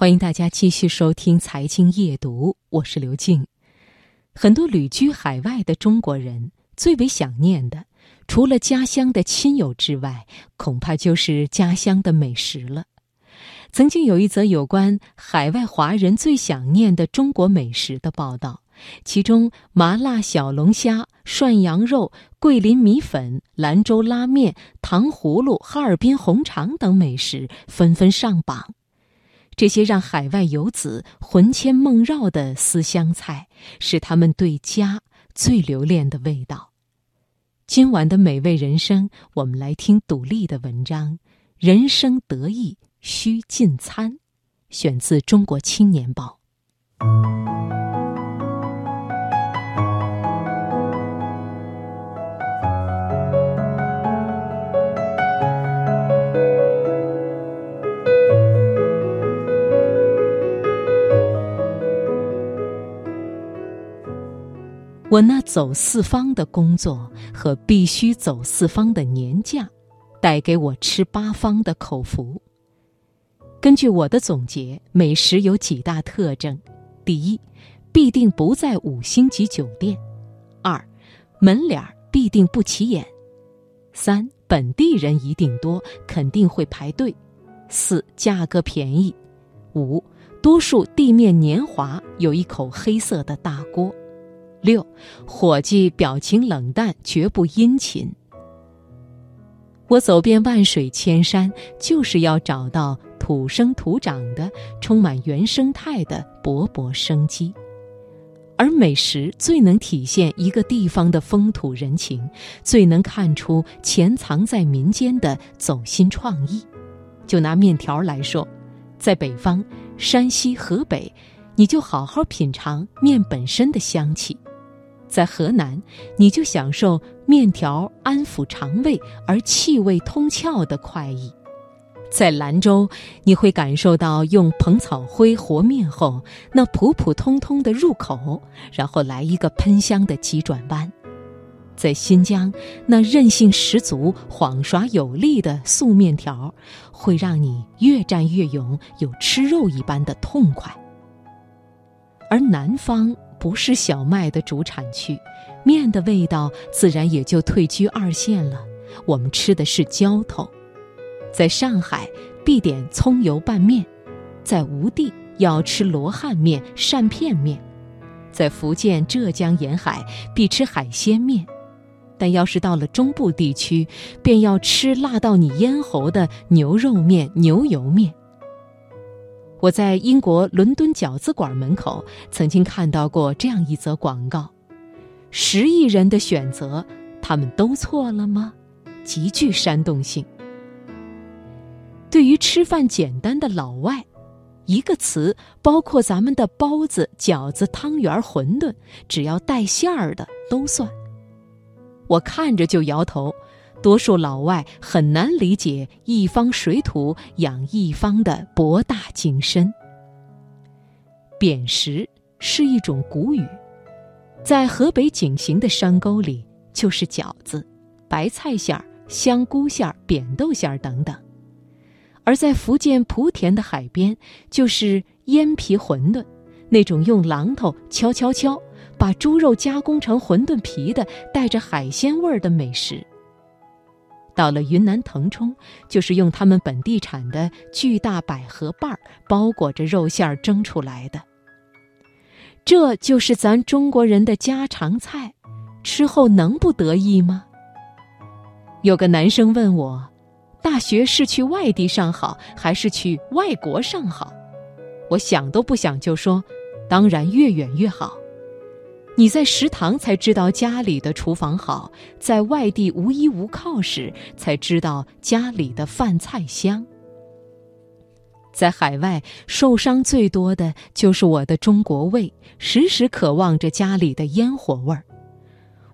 欢迎大家继续收听《财经夜读》，我是刘静。很多旅居海外的中国人最为想念的，除了家乡的亲友之外，恐怕就是家乡的美食了。曾经有一则有关海外华人最想念的中国美食的报道，其中麻辣小龙虾、涮羊肉、桂林米粉、兰州拉面、糖葫芦、哈尔滨红肠等美食纷纷上榜。这些让海外游子魂牵梦绕的思乡菜，是他们对家最留恋的味道。今晚的美味人生，我们来听独立的文章《人生得意须尽餐》，选自《中国青年报》。我那走四方的工作和必须走四方的年假，带给我吃八方的口福。根据我的总结，美食有几大特征：第一，必定不在五星级酒店；二，门脸儿必定不起眼；三，本地人一定多，肯定会排队；四，价格便宜；五，多数地面黏滑，有一口黑色的大锅。六，伙计表情冷淡，绝不殷勤。我走遍万水千山，就是要找到土生土长的、充满原生态的勃勃生机。而美食最能体现一个地方的风土人情，最能看出潜藏在民间的走心创意。就拿面条来说，在北方，山西、河北，你就好好品尝面本身的香气。在河南，你就享受面条安抚肠胃而气味通窍的快意；在兰州，你会感受到用蓬草灰和面后那普普通通的入口，然后来一个喷香的急转弯；在新疆，那韧性十足、晃耍有力的素面条，会让你越战越勇，有吃肉一般的痛快；而南方。不是小麦的主产区，面的味道自然也就退居二线了。我们吃的是浇头，在上海必点葱油拌面，在吴地要吃罗汉面、扇片面，在福建、浙江沿海必吃海鲜面，但要是到了中部地区，便要吃辣到你咽喉的牛肉面、牛油面。我在英国伦敦饺子馆门口曾经看到过这样一则广告：十亿人的选择，他们都错了吗？极具煽动性。对于吃饭简单的老外，一个词包括咱们的包子、饺子、汤圆、馄饨，只要带馅儿的都算。我看着就摇头。多数老外很难理解一方水土养一方的博大精深。扁食是一种古语，在河北井陉的山沟里就是饺子、白菜馅儿、香菇馅儿、扁豆馅儿等等；而在福建莆田的海边就是腌皮馄饨，那种用榔头敲敲敲把猪肉加工成馄饨皮的带着海鲜味儿的美食。到了云南腾冲，就是用他们本地产的巨大百合瓣儿包裹着肉馅儿蒸出来的。这就是咱中国人的家常菜，吃后能不得意吗？有个男生问我，大学是去外地上好，还是去外国上好？我想都不想就说，当然越远越好。你在食堂才知道家里的厨房好，在外地无依无靠时才知道家里的饭菜香。在海外受伤最多的就是我的中国胃，时时渴望着家里的烟火味儿。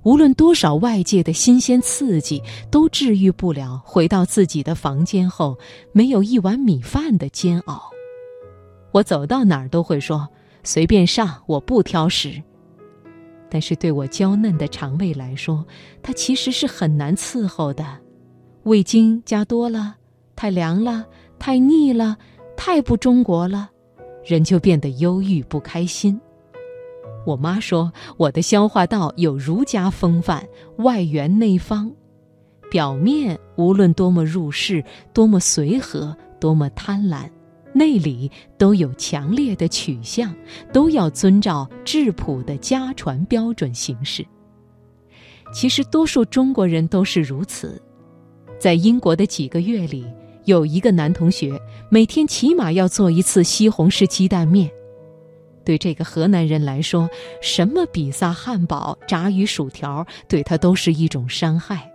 无论多少外界的新鲜刺激，都治愈不了回到自己的房间后没有一碗米饭的煎熬。我走到哪儿都会说：“随便上，我不挑食。”但是对我娇嫩的肠胃来说，它其实是很难伺候的。味精加多了，太凉了，太腻了，太不中国了。人就变得忧郁不开心。我妈说，我的消化道有儒家风范，外圆内方，表面无论多么入世，多么随和，多么贪婪，内里都有强烈的取向，都要遵照质朴的家传标准行事。其实，多数中国人都是如此。在英国的几个月里，有一个男同学每天起码要做一次西红柿鸡蛋面。对这个河南人来说，什么比萨、汉堡、炸鱼薯条，对他都是一种伤害。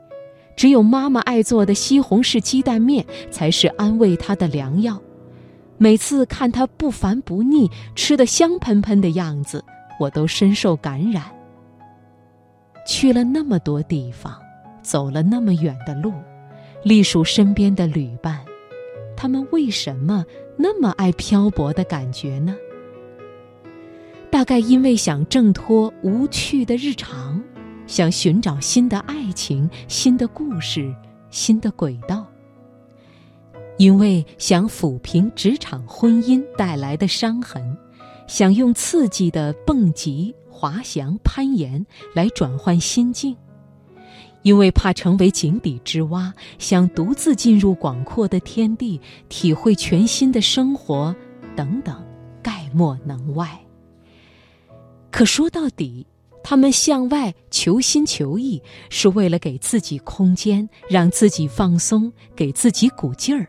只有妈妈爱做的西红柿鸡蛋面，才是安慰他的良药。每次看他不烦不腻、吃得香喷喷的样子，我都深受感染。去了那么多地方，走了那么远的路，隶属身边的旅伴，他们为什么那么爱漂泊的感觉呢？大概因为想挣脱无趣的日常，想寻找新的爱情、新的故事、新的轨道。因为想抚平职场婚姻带来的伤痕，想用刺激的蹦极、滑翔、攀岩来转换心境。因为怕成为井底之蛙，想独自进入广阔的天地，体会全新的生活，等等，概莫能外。可说到底，他们向外求新求异，是为了给自己空间，让自己放松，给自己鼓劲儿。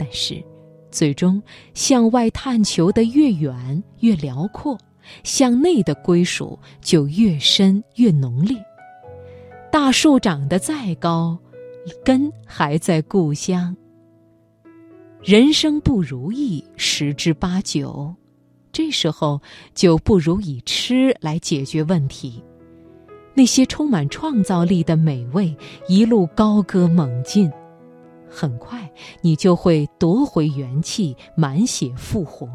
但是，最终向外探求的越远越辽阔，向内的归属就越深越浓烈。大树长得再高，根还在故乡。人生不如意十之八九。这时候就不如以吃来解决问题。那些充满创造力的美味，一路高歌猛进，很快你就会夺回元气，满血复活。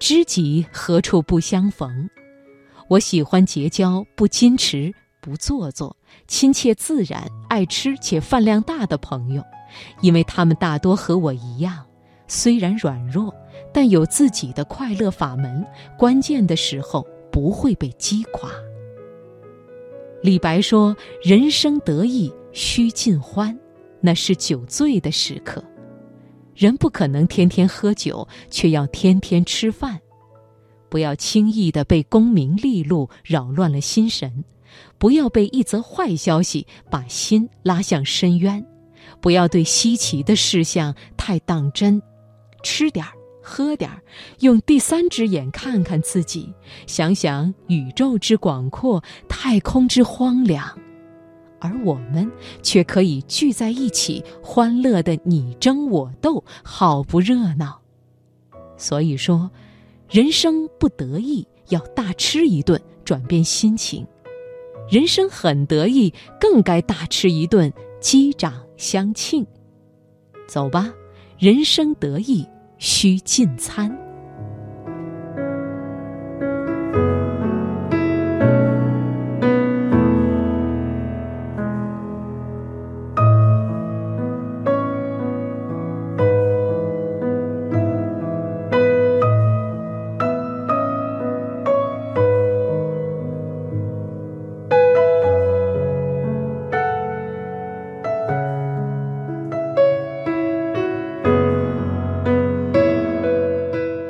知己何处不相逢？我喜欢结交不矜持、不做作、亲切自然、爱吃且饭量大的朋友，因为他们大多和我一样，虽然软弱。但有自己的快乐法门，关键的时候不会被击垮。李白说：“人生得意须尽欢，那是酒醉的时刻。人不可能天天喝酒，却要天天吃饭。不要轻易的被功名利禄扰乱了心神，不要被一则坏消息把心拉向深渊，不要对稀奇的事项太当真，吃点儿。”喝点儿，用第三只眼看看自己，想想宇宙之广阔，太空之荒凉，而我们却可以聚在一起，欢乐的你争我斗，好不热闹。所以说，人生不得意，要大吃一顿，转变心情；人生很得意，更该大吃一顿，击掌相庆。走吧，人生得意。需进餐。